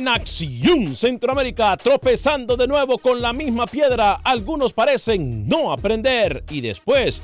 En Acción. Centroamérica, tropezando de nuevo con la misma piedra, algunos parecen no aprender y después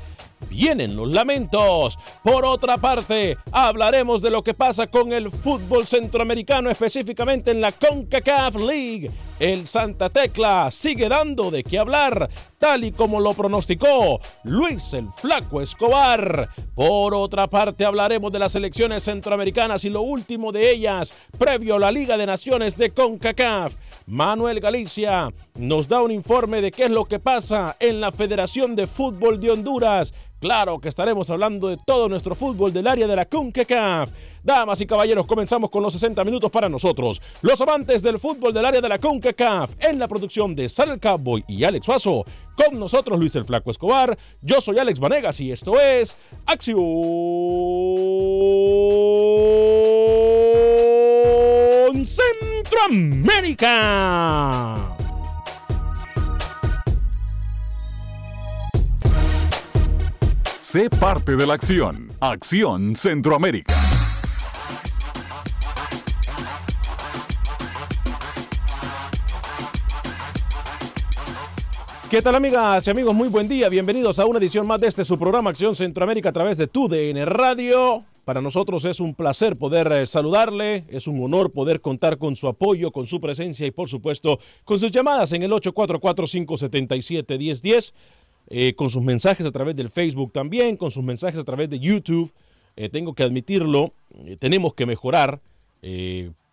vienen los lamentos. Por otra parte, hablaremos de lo que pasa con el fútbol centroamericano, específicamente en la CONCACAF League. El Santa Tecla sigue dando de qué hablar, tal y como lo pronosticó Luis el Flaco Escobar. Por otra parte, hablaremos de las elecciones centroamericanas y lo último de ellas, previo a la Liga de Naciones de CONCACAF. Manuel Galicia nos da un informe de qué es lo que pasa en la Federación de Fútbol de Honduras. Claro que estaremos hablando de todo nuestro fútbol del área de la CONCACAF. Damas y caballeros, comenzamos con los 60 minutos para nosotros. Los amantes del fútbol del área de la CONCACAF en la producción de Sal el Cowboy y Alex Suazo. Con nosotros Luis el Flaco Escobar. Yo soy Alex Vanegas y esto es Acción Centroamérica. Sé parte de la acción. Acción Centroamérica. ¿Qué tal amigas y amigos? Muy buen día. Bienvenidos a una edición más de este su programa Acción Centroamérica a través de tu DN Radio. Para nosotros es un placer poder eh, saludarle, es un honor poder contar con su apoyo, con su presencia y por supuesto con sus llamadas en el 844-577-1010, eh, con sus mensajes a través del Facebook también, con sus mensajes a través de YouTube. Eh, tengo que admitirlo, eh, tenemos que mejorar.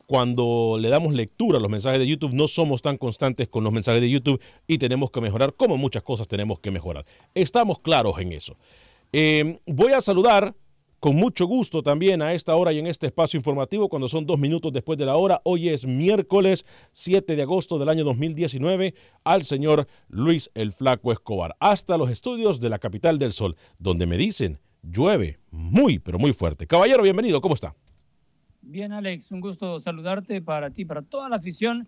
Cuando le damos lectura a los mensajes de YouTube, no somos tan constantes con los mensajes de YouTube y tenemos que mejorar, como muchas cosas tenemos que mejorar. Estamos claros en eso. Voy a saludar con mucho gusto también a esta hora y en este espacio informativo cuando son dos minutos después de la hora. Hoy es miércoles 7 de agosto del año 2019 al señor Luis el Flaco Escobar hasta los estudios de la capital del sol donde me dicen llueve muy pero muy fuerte. Caballero, bienvenido, ¿cómo está? Bien, Alex, un gusto saludarte para ti, para toda la afición.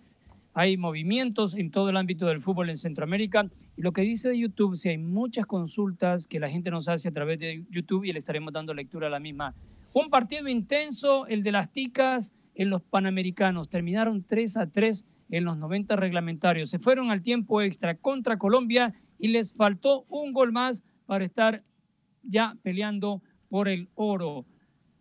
Hay movimientos en todo el ámbito del fútbol en Centroamérica. Y lo que dice de YouTube, si hay muchas consultas que la gente nos hace a través de YouTube y le estaremos dando lectura a la misma. Un partido intenso, el de las ticas en los Panamericanos. Terminaron 3 a 3 en los 90 reglamentarios. Se fueron al tiempo extra contra Colombia y les faltó un gol más para estar ya peleando por el oro.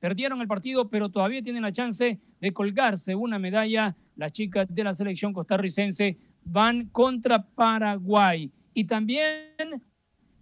Perdieron el partido, pero todavía tienen la chance de colgarse una medalla. Las chicas de la selección costarricense van contra Paraguay. Y también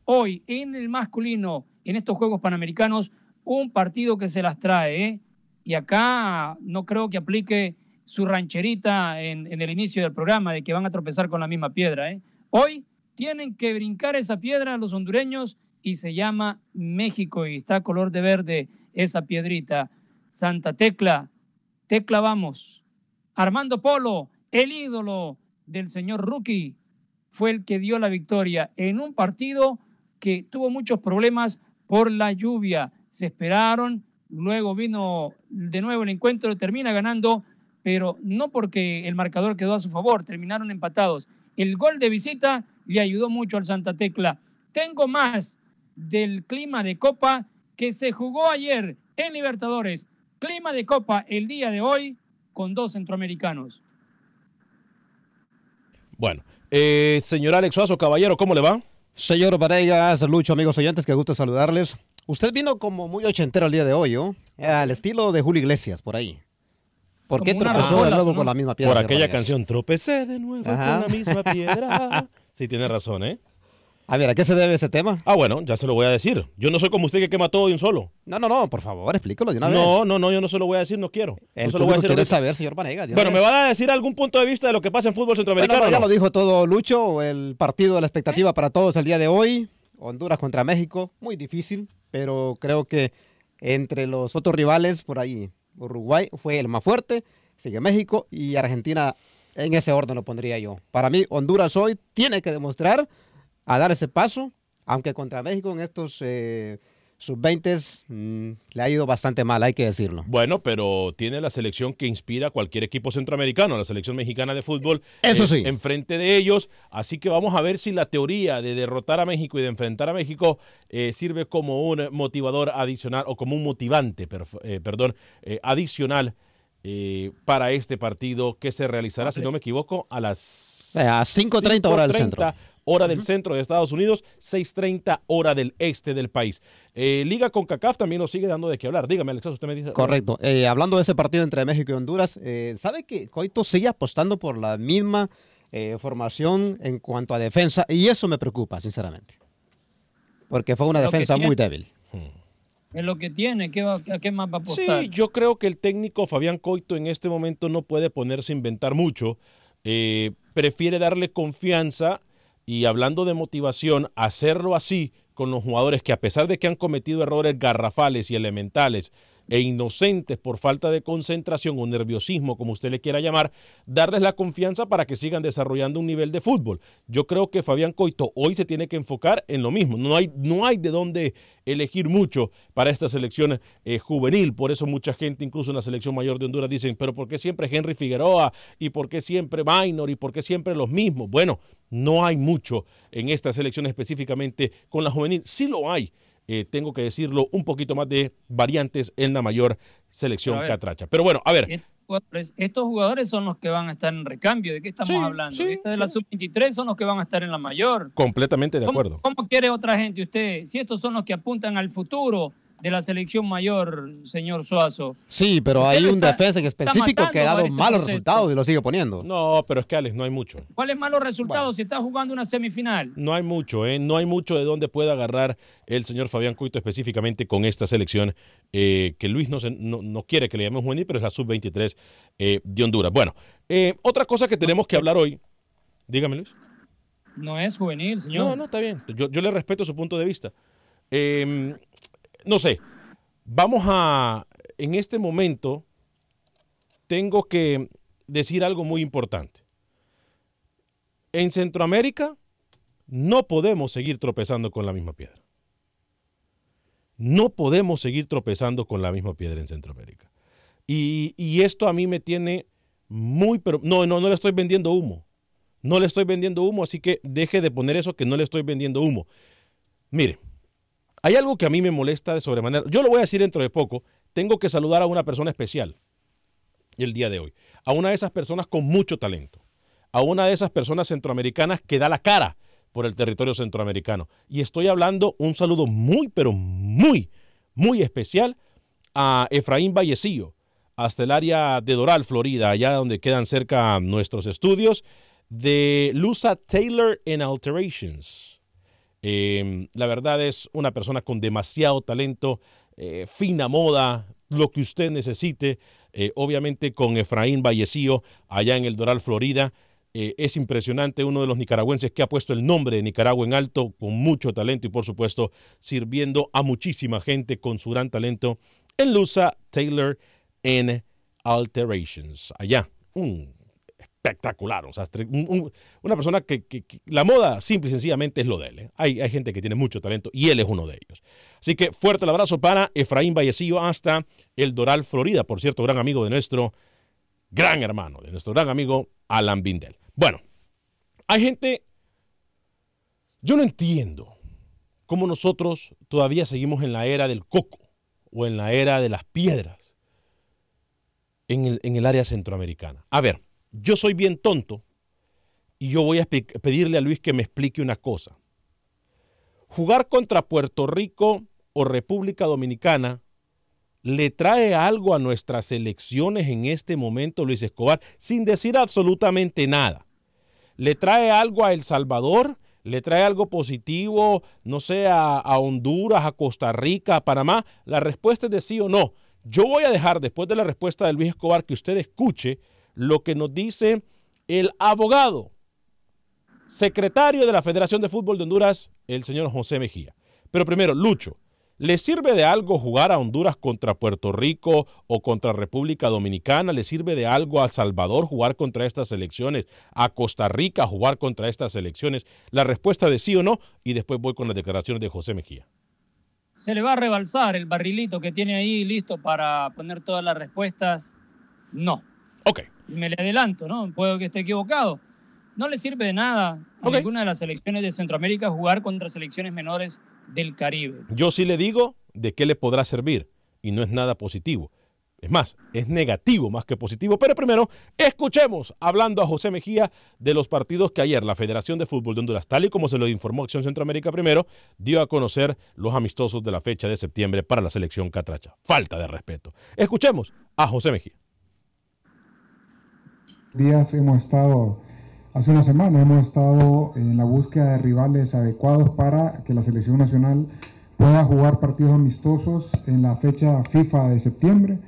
hoy en el masculino, en estos Juegos Panamericanos, un partido que se las trae. ¿eh? Y acá no creo que aplique su rancherita en, el inicio del programa de que van a tropezar con la misma piedra. ¿eh? Hoy tienen que brincar esa piedra los hondureños y se llama México y está color de verde esa piedrita. Santa Tecla, Tecla vamos. Armando Polo, el ídolo del señor Rookie, fue el que dio la victoria en un partido que tuvo muchos problemas por la lluvia. Se esperaron, luego vino de nuevo el encuentro, termina ganando, pero no porque el marcador quedó a su favor, terminaron empatados. El gol de visita le ayudó mucho al Santa Tecla. Tengo más del clima de Copa que se jugó ayer en Libertadores. Clima de Copa el día de hoy con dos centroamericanos. Bueno, eh, señor Alex Suazo, caballero, ¿cómo le va? Señor Varegas, Lucho, amigos oyentes, qué gusto saludarles. Usted vino como muy ochentero el día de hoy, ¿no? Al estilo de Julio Iglesias, por ahí. ¿Por qué tropezó de nuevo con la misma piedra? Por aquella canción, tropecé de nuevo con la misma piedra. sí, tiene razón, ¿eh? A ver, ¿a qué se debe ese tema? Ah, bueno, ya se lo voy a decir. Yo no soy como usted que quema todo de un solo. No, no, no, por favor, explícalo de una vez. No, no, no, yo no se lo voy a decir, no quiero. El no se lo voy a decir saber, señor Panega. Bueno, ¿me va a decir algún punto de vista de lo que pasa en fútbol centroamericano? Bueno, ya lo dijo todo Lucho, el partido de la expectativa para todos el día de hoy. Honduras contra México, muy difícil, pero creo que entre los otros rivales por ahí, Uruguay fue el más fuerte, sigue México y Argentina en ese orden lo pondría yo. Para mí, Honduras hoy tiene que demostrar a dar ese paso aunque contra México en estos eh, sub-20 mm, le ha ido bastante mal, hay que decirlo. Bueno, pero tiene la selección que inspira a cualquier equipo centroamericano, la selección mexicana de fútbol. Eso sí. Enfrente de ellos. Así que vamos a ver si la teoría de derrotar a México y de enfrentar a México eh, sirve como un motivador adicional o como un motivante, eh, perdón, adicional para este partido que se realizará, si no me equivoco, a las a 5.30 horas del centro hora del centro de Estados Unidos, 6.30 hora del este del país. Eh, Liga con CACAF también nos sigue dando de qué hablar. Dígame, Alex, usted me dice. Correcto. Eh, hablando de ese partido entre México y Honduras, eh, ¿sabe que Coito sigue apostando por la misma formación en cuanto a defensa? Y eso me preocupa, sinceramente. Porque fue una defensa muy débil. Hmm. Es lo que tiene, ¿Qué, ¿a qué más va a apostar? Sí, yo creo que el técnico Fabián Coito en este momento no puede ponerse a inventar mucho. prefiere darle confianza y hablando de motivación, hacerlo así con los jugadores que a pesar de que han cometido errores garrafales y elementales, e inocentes por falta de concentración o nerviosismo, como usted le quiera llamar, darles la confianza para que sigan desarrollando un nivel de fútbol. Yo creo que Fabián Coito hoy se tiene que enfocar en lo mismo. No hay, no hay de dónde elegir mucho para esta selección eh, juvenil. Por eso mucha gente, incluso en la selección mayor de Honduras, dicen, pero ¿por qué siempre Henry Figueroa? ¿Y por qué siempre Minor? ¿Y por qué siempre los mismos? Bueno, no hay mucho en esta selección específicamente con la juvenil. Sí lo hay eh, tengo que decirlo, un poquito más de variantes en la mayor selección catracha. Pero bueno, a ver. Estos jugadores son los que van a estar en recambio. ¿De qué estamos hablando? Sí, de la sub-23 son los que van a estar en la mayor. Completamente de acuerdo. ¿Cómo quiere otra gente usted? Si estos son los que apuntan al futuro, de la selección mayor, señor Suazo. Sí, pero hay un defensa en específico que ha dado malos resultados y lo sigue poniendo. No, pero es que Alex, no hay mucho. ¿Cuáles malos resultados si está jugando una semifinal? No hay mucho, ¿eh? No hay mucho de dónde pueda agarrar el señor Fabián Cuito específicamente con esta selección eh, que Luis no, no, quiere que le llamemos juvenil, pero es la sub-23 eh, de Honduras. Bueno, eh, otra cosa que tenemos que hablar hoy. Dígame, Luis. No es juvenil, señor. No, no, está bien. Yo, yo le respeto su punto de vista. Eh, no sé, vamos a, en este momento, tengo que decir algo muy importante. En Centroamérica no podemos seguir tropezando con la misma piedra. No podemos seguir tropezando con la misma piedra en Centroamérica. Y, y esto a mí me tiene muy, pero no, no, no le estoy vendiendo humo. No le estoy vendiendo humo, así que deje de poner eso que no le estoy vendiendo humo. Mire, hay algo que a mí me molesta de sobremanera. Yo lo voy a decir dentro de poco. Tengo que saludar a una persona especial el día de hoy. A una de esas personas con mucho talento. A una de esas personas centroamericanas que da la cara por el territorio centroamericano. Y estoy hablando un saludo muy, pero muy, muy especial a Efraín Vallecillo, hasta el área de Doral, Florida, allá donde quedan cerca nuestros estudios, de Lusa Taylor and Alterations. Eh, la verdad es una persona con demasiado talento, eh, fina moda, lo que usted necesite. Eh, obviamente con Efraín Vallecillo, allá en el Doral, Florida. Eh, es impresionante, uno de los nicaragüenses que ha puesto el nombre de Nicaragua en alto, con mucho talento y por supuesto sirviendo a muchísima gente con su gran talento en Lusa Taylor en Alterations. Allá, un espectacular, o sea, un- un- una persona que- la moda simple y sencillamente es lo de él. ¿eh? Hay, hay gente que tiene mucho talento y él es uno de ellos. Así que fuerte el abrazo para Efraín Vallecillo hasta el Doral, Florida, por cierto, gran amigo de nuestro gran hermano, de nuestro gran amigo Alan Bindel. Bueno, hay gente, yo no entiendo cómo nosotros todavía seguimos en la era del coco o en la era de las piedras en el, en el área centroamericana. A ver, yo soy bien tonto y yo voy a pedirle a Luis que me explique una cosa. Jugar contra Puerto Rico o República Dominicana le trae algo a nuestras elecciones en este momento, Luis Escobar, sin decir absolutamente nada. Le trae algo a El Salvador, le trae algo positivo, no sé, a, a Honduras, a Costa Rica, a Panamá. La respuesta es de sí o no. Yo voy a dejar, después de la respuesta de Luis Escobar, que usted escuche lo que nos dice el abogado, secretario de la Federación de Fútbol de Honduras, el señor José Mejía. Pero primero, Lucho, ¿le sirve de algo jugar a Honduras contra Puerto Rico o contra República Dominicana? ¿Le sirve de algo a El Salvador jugar contra estas elecciones? ¿A Costa Rica jugar contra estas elecciones? La respuesta de sí o no y después voy con las declaraciones de José Mejía. Se le va a rebalsar el barrilito que tiene ahí listo para poner todas las respuestas. No. Ok. Me le adelanto, ¿no? Puedo que esté equivocado. No le sirve de nada a ninguna de las selecciones de Centroamérica jugar contra selecciones menores del Caribe. Yo sí le digo de qué le podrá servir y no es nada positivo. Es más, es negativo más que positivo. Pero primero, escuchemos hablando a José Mejía de los partidos que ayer la Federación de Fútbol de Honduras, tal y como se lo informó Acción Centroamérica primero, dio a conocer los amistosos de la fecha de septiembre para la selección catracha. Falta de respeto. Escuchemos a José Mejía. Días hemos estado, hace una semana hemos estado en la búsqueda de rivales adecuados para que la selección nacional pueda jugar partidos amistosos en la fecha FIFA de septiembre.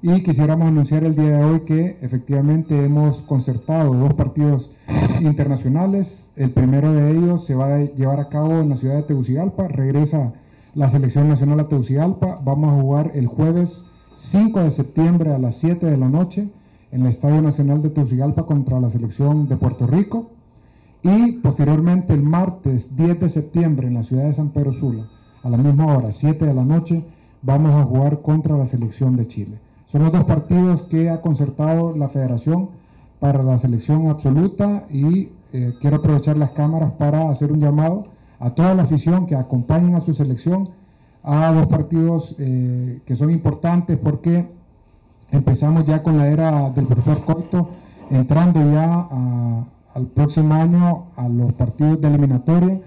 Y quisiéramos anunciar el día de hoy que efectivamente hemos concertado dos partidos internacionales. El primero de ellos se va a llevar a cabo en la ciudad de Tegucigalpa. Regresa la selección nacional a Tegucigalpa. Vamos a jugar el jueves 5 de septiembre a las 7 de la noche en el Estadio Nacional de Tegucigalpa contra la selección de Puerto Rico. Y posteriormente el martes 10 de septiembre en la ciudad de San Pedro Sula, a la misma hora, 7 de la noche, vamos a jugar contra la selección de Chile. Son los dos partidos que ha concertado la federación para la selección absoluta y eh, quiero aprovechar las cámaras para hacer un llamado a toda la afición que acompañen a su selección a dos partidos eh, que son importantes porque empezamos ya con la era del profesor Coito, entrando ya a- al próximo año a los partidos de eliminatoria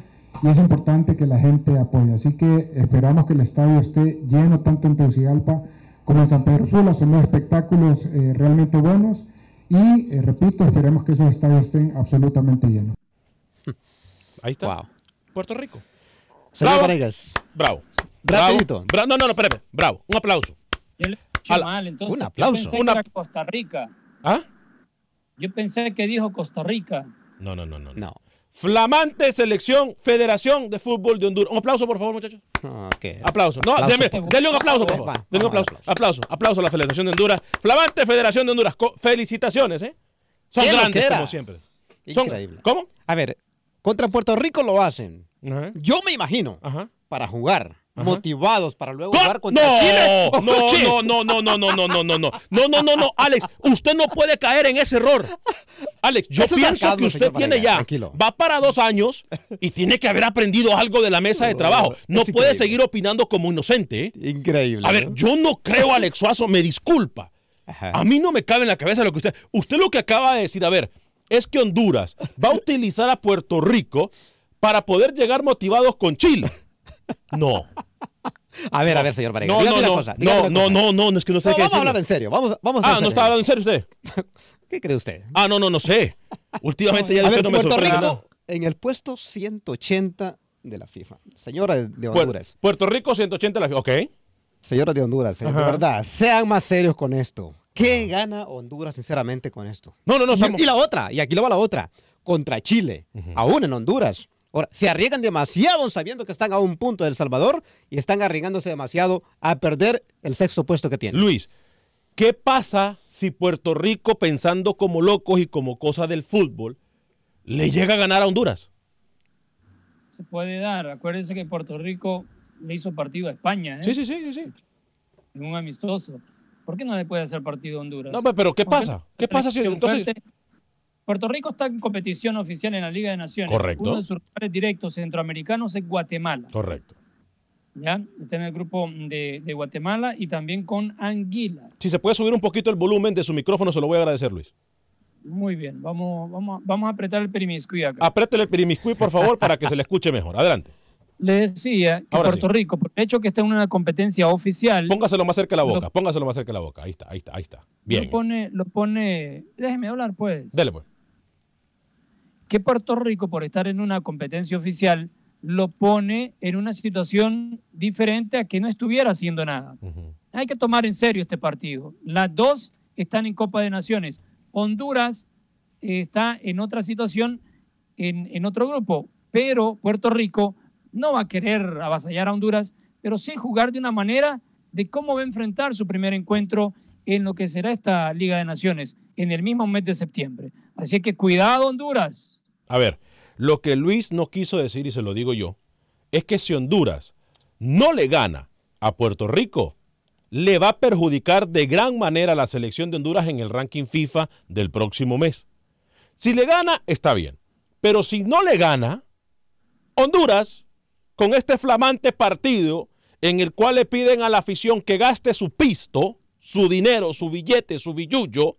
y es importante que la gente apoye. Así que esperamos que el estadio esté lleno tanto en Tegucigalpa como en San Pedro Sula. Son dos espectáculos eh, realmente buenos y, eh, repito, esperemos que esos estadios estén absolutamente llenos. Ahí está. Puerto Rico. Señor Bravo. Bravo. Bravo. Rapidito. Bra- no, no, no, espérame. Bravo. Un aplauso. Yo le escuché Ala- mal, entonces. un Yo aplauso. pensé que era Costa Rica. ¿Ah? Yo pensé que dijo Costa Rica. No, no, no, no. No. Flamante selección Federación de Fútbol de Honduras. Un aplauso, por favor, muchachos. Okay. Aplauso. No, Aplauso. denle un aplauso, por favor. Denle un aplauso. Aplauso. Aplauso a la Federación de Honduras. Flamante Federación de Honduras. Co- Felicitaciones, ¿eh? Son ¿Qué grandes, como siempre. Son- Increíble. ¿Cómo? A ver, contra Puerto Rico lo hacen. Ajá. Yo me imagino, Ajá. para jugar. Motivados para luego ¡No! jugar contra no, Chile. No, no, no, no, no, no, no, no, no, no, no, no, no, no, Alex, usted no puede caer en ese error. Alex, yo Eso es pienso que usted tiene ya, tranquilo. va para dos años y tiene que haber aprendido algo de la mesa de trabajo. No es puede increíble. seguir opinando como inocente. ¿eh? Increíble. A ver, ¿no? yo no creo, Alex Suazo, me disculpa. Ajá. A mí no me cabe en la cabeza lo que usted. Usted lo que acaba de decir, a ver, es que Honduras va a utilizar a Puerto Rico para poder llegar motivados con Chile. No. A ver, a ver, señor Varela. No, no, no, cosa, no, no, no, no, no, es que no sé No, qué vamos a hablar en serio. Vamos, vamos a Ah, ¿no está hablando en serio usted? ¿Qué cree usted? Ah, no, no, no sé. Últimamente ya usted no me Puerto sorprende. Rico en el puesto 180 de la FIFA. Señora de Honduras. Puerto Rico 180 la Ok. Señora de Honduras, de verdad, sean más serios con esto. ¿Qué gana Honduras sinceramente con esto? No, no, no, Y- estamos- Y, la otra, y aquí lo va la otra, contra Chile, aún en Honduras. Ahora, se arriesgan demasiado sabiendo que están a un punto de El Salvador y están arriesgándose demasiado a perder el sexto puesto que tienen. Luis, ¿qué pasa si Puerto Rico, pensando como locos y como cosa del fútbol, le llega a ganar a Honduras? Se puede dar. Acuérdense que Puerto Rico le hizo partido a España. ¿eh? Sí, sí, sí, sí, sí. En un amistoso. ¿Por qué no le puede hacer partido a Honduras? No, pero ¿qué pasa? ¿Qué pasa si entonces fuerte. Puerto Rico está en competición oficial en la Liga de Naciones. Correcto. Uno de sus rivales directos centroamericanos es Guatemala. Correcto. ¿ya? Está en el grupo de, de Guatemala y también con Anguila. Si se puede subir un poquito el volumen de su micrófono, se lo voy a agradecer, Luis. Muy bien, vamos, vamos, vamos a apretar el perimiscuí acá. Apriétele el pirimiscuí, por favor, para que se le escuche mejor. Adelante. Le decía que Ahora Puerto sí. Rico, por el hecho que está en una competencia oficial, Póngaselo más cerca de la boca. Póngaselo más cerca de la boca. Ahí está, ahí está, ahí está. Bien. lo pone, lo pone, déjeme hablar pues, Dele, pues. Que Puerto Rico, por estar en una competencia oficial, lo pone en una situación diferente a que no estuviera haciendo nada. Hay que tomar en serio este partido. Las dos están en Copa de Naciones. Honduras eh, está en otra situación, en, en otro grupo, pero Puerto Rico no va a querer avasallar a Honduras, pero sí jugar de una manera de cómo va a enfrentar su primer encuentro en lo que será esta Liga de Naciones en el mismo mes de septiembre. Así que cuidado Honduras. A ver, lo que Luis no quiso decir, y se lo digo yo, es que si Honduras no le gana a Puerto Rico, le va a perjudicar de gran manera a la selección de Honduras en el ranking FIFA del próximo mes. Si le gana, está bien. Pero si no le gana, Honduras, con este flamante partido en el cual le piden a la afición que gaste su pisto, su dinero, su billete, su billullo,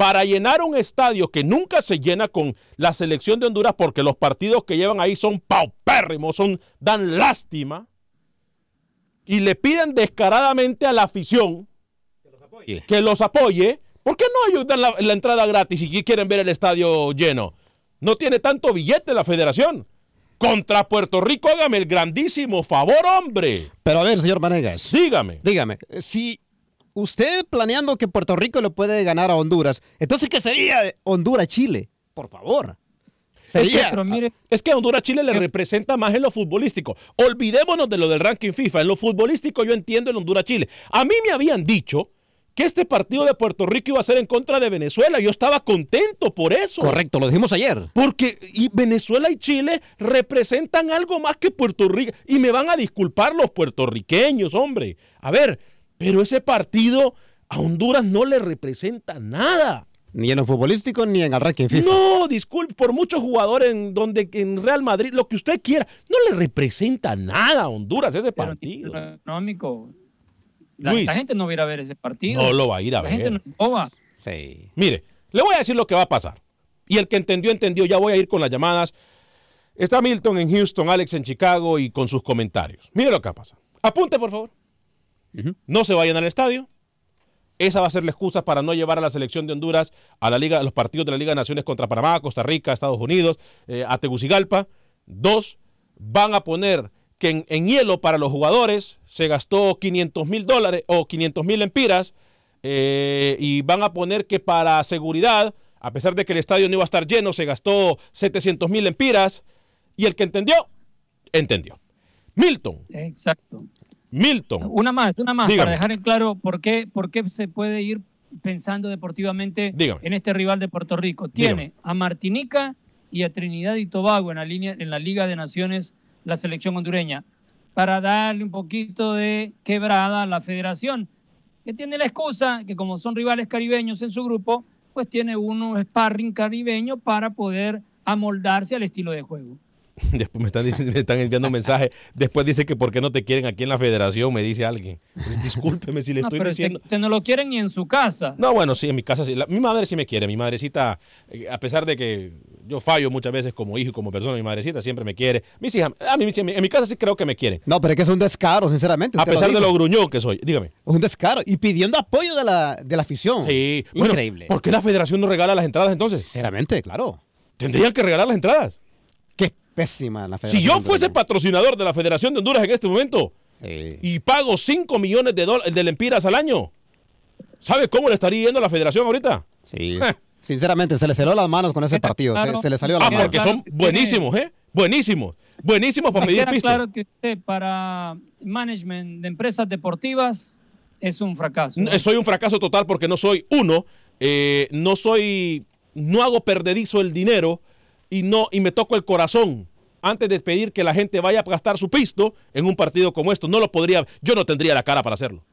para llenar un estadio que nunca se llena con la selección de Honduras porque los partidos que llevan ahí son paupérrimos, son, dan lástima, y le piden descaradamente a la afición que los apoye, ¿por qué no ellos dan la, la entrada gratis y quieren ver el estadio lleno? No tiene tanto billete la federación. Contra Puerto Rico, hágame el grandísimo favor, hombre. Pero a ver, señor Manegas. Dígame. Dígame, si usted planeando que Puerto Rico le puede ganar a Honduras, entonces ¿qué sería Honduras-Chile? Por favor. Es que, Sería- Pero mire, es que a Honduras Chile le representa más en lo futbolístico. Olvidémonos de lo del ranking FIFA. En lo futbolístico yo entiendo el Honduras Chile. A mí me habían dicho que este partido de Puerto Rico iba a ser en contra de Venezuela. Yo estaba contento por eso. Correcto, lo dijimos ayer. Porque y Venezuela y Chile representan algo más que Puerto Rico. Y me van a disculpar los puertorriqueños, hombre. A ver, pero ese partido a Honduras no le representa nada. Ni en lo futbolístico ni en el ranking FIFA. No, disculpe, por muchos jugadores en donde en Real Madrid, lo que usted quiera, no le representa nada a Honduras ese partido. económico, la, Luis. la gente no va a ir a ver ese partido. No lo va a ir a la ver. gente no boba. Sí. Mire, le voy a decir lo que va a pasar. Y el que entendió, entendió. Ya voy a ir con las llamadas. Está Milton en Houston, Alex en Chicago y con sus comentarios. Mire lo que pasa. Apunte, por favor. No se vayan al estadio. Esa va a ser la excusa para no llevar a la selección de Honduras a la Liga, a los partidos de la Liga de Naciones contra Panamá, Costa Rica, Estados Unidos, eh, a Tegucigalpa. Dos, van a poner que en, en hielo para los jugadores se gastó 500 mil dólares o 500 mil empiras eh, y van a poner que para seguridad A pesar de que el estadio no iba a estar lleno, se gastó 700 mil empiras y el que entendió, entendió. Milton. Exacto. Milton. Una más, una más, Dígame. para dejar en claro por qué, por qué se puede ir pensando deportivamente Dígame. en este rival de Puerto Rico. Tiene a Martinica y a Trinidad y Tobago en la, línea, en la Liga de Naciones, la selección hondureña, para darle un poquito de quebrada a la federación, que tiene la excusa que como son rivales caribeños en su grupo, pues tiene uno sparring caribeño para poder amoldarse al estilo de juego. Después me están, me están enviando un mensaje. Después dice que por qué no te quieren aquí en la federación, me dice alguien. Discúlpeme si le No, estoy pero diciendo. usted no lo quieren ni en su casa. No, bueno, sí, en mi casa sí. La- mi madre sí me quiere. Mi madrecita, eh, a pesar de que yo fallo muchas veces como hijo y como persona, mi madrecita siempre me quiere. Mis hijas, a mí, en mi- casa sí creo que me quieren. No, pero es que es un descaro, sinceramente. A pesar de lo gruñón que soy. Dígame. Es un descaro. Y pidiendo apoyo de la, de la afición. Sí. Bueno, Increíble. ¿Por qué la federación no regala las entradas entonces? Sinceramente, claro. Tendrían que regalar las entradas. Qué pésima la Si yo hondureña. fuese patrocinador de la Federación de Honduras en este momento y pago 5 millones de, dólares de lempiras al año, ¿sabe cómo le estaría yendo a la federación ahorita? Sí. Sinceramente, se le celó las manos con ese partido. Se, claro. se le salió la Ah, mano. porque son buenísimos, ¿eh? Buenísimos. Buenísimos para Me medir pisto. claro que usted para management de empresas deportivas es un fracaso. Soy un fracaso total porque no soy uno, eh, no soy, no hago perdedizo el dinero y no y me toco el corazón antes de pedir que la gente vaya a gastar su pisto en un partido como esto. No lo podría, yo no tendría la cara para hacerlo.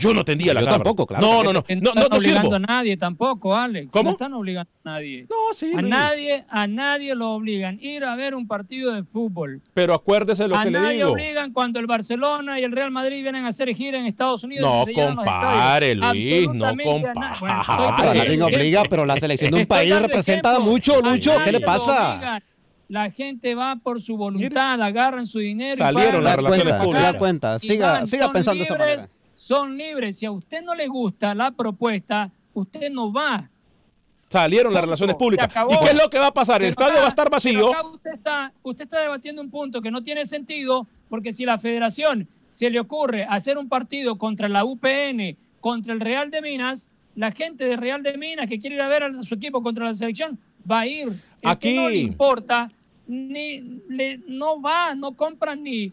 Yo no tendría la Yo cara. tampoco, para- claro. No, no, no, no, no, están no obligando sirvo. a nadie tampoco, Alex. ¿Cómo? No están obligando a nadie. No, sí, A Luis. nadie, a nadie lo obligan. Ir a ver un partido de fútbol. Pero acuérdese lo a que le nadie digo. obligan cuando el Barcelona y el Real Madrid vienen a hacer gira en Estados Unidos. No compare. Luis, no a Bueno, compare. Ah, pero nadie obliga, pero la selección de un país representa mucho, A Lucho. ¿Qué le nadie lo pasa? La gente va por su voluntad, agarran su dinero. y Salieron pagan las la relaciones cuenta. públicas. Cuenta. Y Siga, van, siga son pensando de esa libres, manera. Son libres. Si a usted no le gusta la propuesta, usted no va. Salieron las relaciones públicas. ¿Y qué es lo que va a pasar? El Pero estadio acá- va a estar vacío. acá usted, está, usted está debatiendo un punto que no tiene sentido, porque si la federación se le ocurre hacer un partido contra la UPN, contra el Real de Minas, la gente de Real de Minas que quiere ir a ver a su equipo contra la selección va a ir. El que no le Aquí. importa, ni le, no va, no compra ni,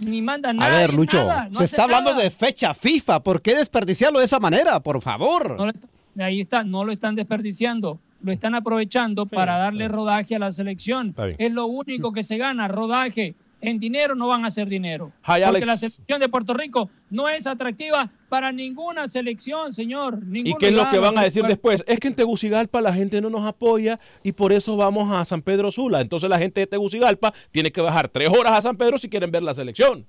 ni manda A nada. ver, Lucho, nada, no se está hablando nada. de fecha FIFA. ¿Por qué desperdiciarlo de esa manera? Por favor. No est- ahí está, no lo están desperdiciando, lo están aprovechando para darle rodaje a la selección. Es lo único que se gana, rodaje. En dinero no van a hacer dinero. Hi, porque Alex. la selección de Puerto Rico no es atractiva para ninguna selección, señor. ¿Y qué es lo que van a decir puede- después? Es que en Tegucigalpa la gente no nos apoya y por eso vamos a San Pedro Sula. Entonces la gente de Tegucigalpa tiene que bajar tres horas a San Pedro si quieren ver la selección.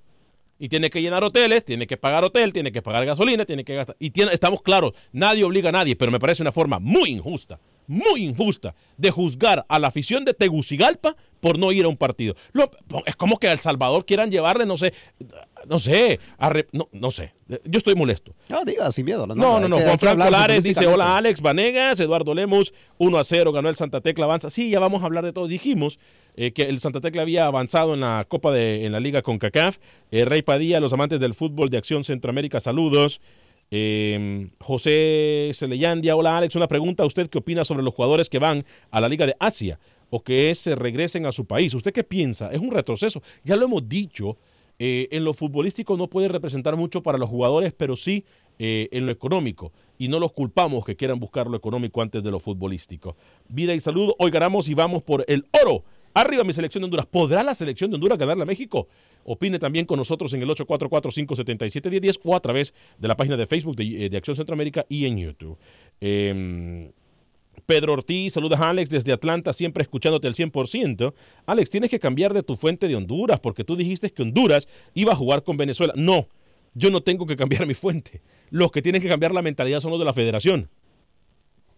Y tiene que llenar hoteles, tiene que pagar hotel, tiene que pagar gasolina, tiene que gastar. Y tiene- estamos claros, nadie obliga a nadie, pero me parece una forma muy injusta, muy injusta de juzgar a la afición de Tegucigalpa por no ir a un partido. Lo- es como que a El Salvador quieran llevarle, no sé, no sé, a re- no, no sé. Yo estoy molesto. No, diga, sin miedo. No, no, no. que- Juan Franco Lares dice. Hola, Alex Vanegas, Eduardo Lemos, 1 a 0, ganó el Santa Tecla, avanza. Sí, ya vamos a hablar de todo. Dijimos eh, que el Santa Tecla había avanzado en la Copa de en la Liga con CACAF. Eh, Rey Padilla, los amantes del fútbol de Acción Centroamérica, saludos. Eh, José Celeyandia, hola Alex, una pregunta. ¿Usted qué opina sobre los jugadores que van a la Liga de Asia o que se regresen a su país? ¿Usted qué piensa? Es un retroceso. Ya lo hemos dicho. eh, en lo futbolístico no puede representar mucho para los jugadores, pero sí eh, en lo económico. Y no los culpamos que quieran buscar lo económico antes de lo futbolístico. Vida y salud. Hoy ganamos y vamos por el oro. Arriba mi selección de Honduras. ¿Podrá la selección de Honduras ganarle a México? Opine también con nosotros en el 844-577-1010 o a través de la página de Facebook de, eh, Acción Centroamérica y en YouTube. Em, Pedro Ortiz, saludas a Alex desde Atlanta, siempre escuchándote al 100%. Alex, tienes que cambiar de tu fuente de Honduras porque tú dijiste que Honduras iba a jugar con Venezuela. No, yo no tengo que cambiar mi fuente. Los que tienen que cambiar la mentalidad son los de la federación.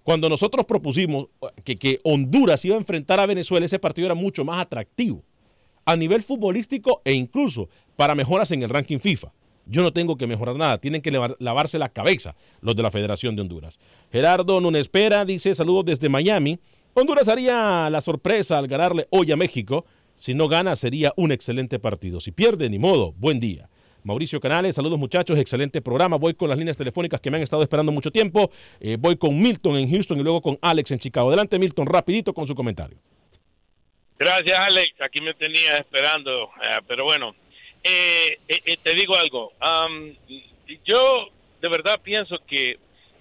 Cuando nosotros propusimos que, que Honduras iba a enfrentar a Venezuela, ese partido era mucho más atractivo a nivel futbolístico e incluso para mejoras en el ranking FIFA. Yo no tengo que mejorar nada, tienen que lavar- lavarse la cabeza los de la Federación de Honduras. Gerardo Nunespera dice saludos desde Miami. Honduras haría la sorpresa al ganarle hoy a México. Si no gana sería un excelente partido. Si pierde, ni modo. Buen día. Mauricio Canales, saludos muchachos, excelente programa. Voy con las líneas telefónicas que me han estado esperando mucho tiempo. Eh, voy con Milton en Houston y luego con Alex en Chicago. Adelante Milton, rapidito con su comentario. Gracias Alex, aquí me tenía esperando, eh, pero bueno, eh, te digo algo. yo de verdad pienso que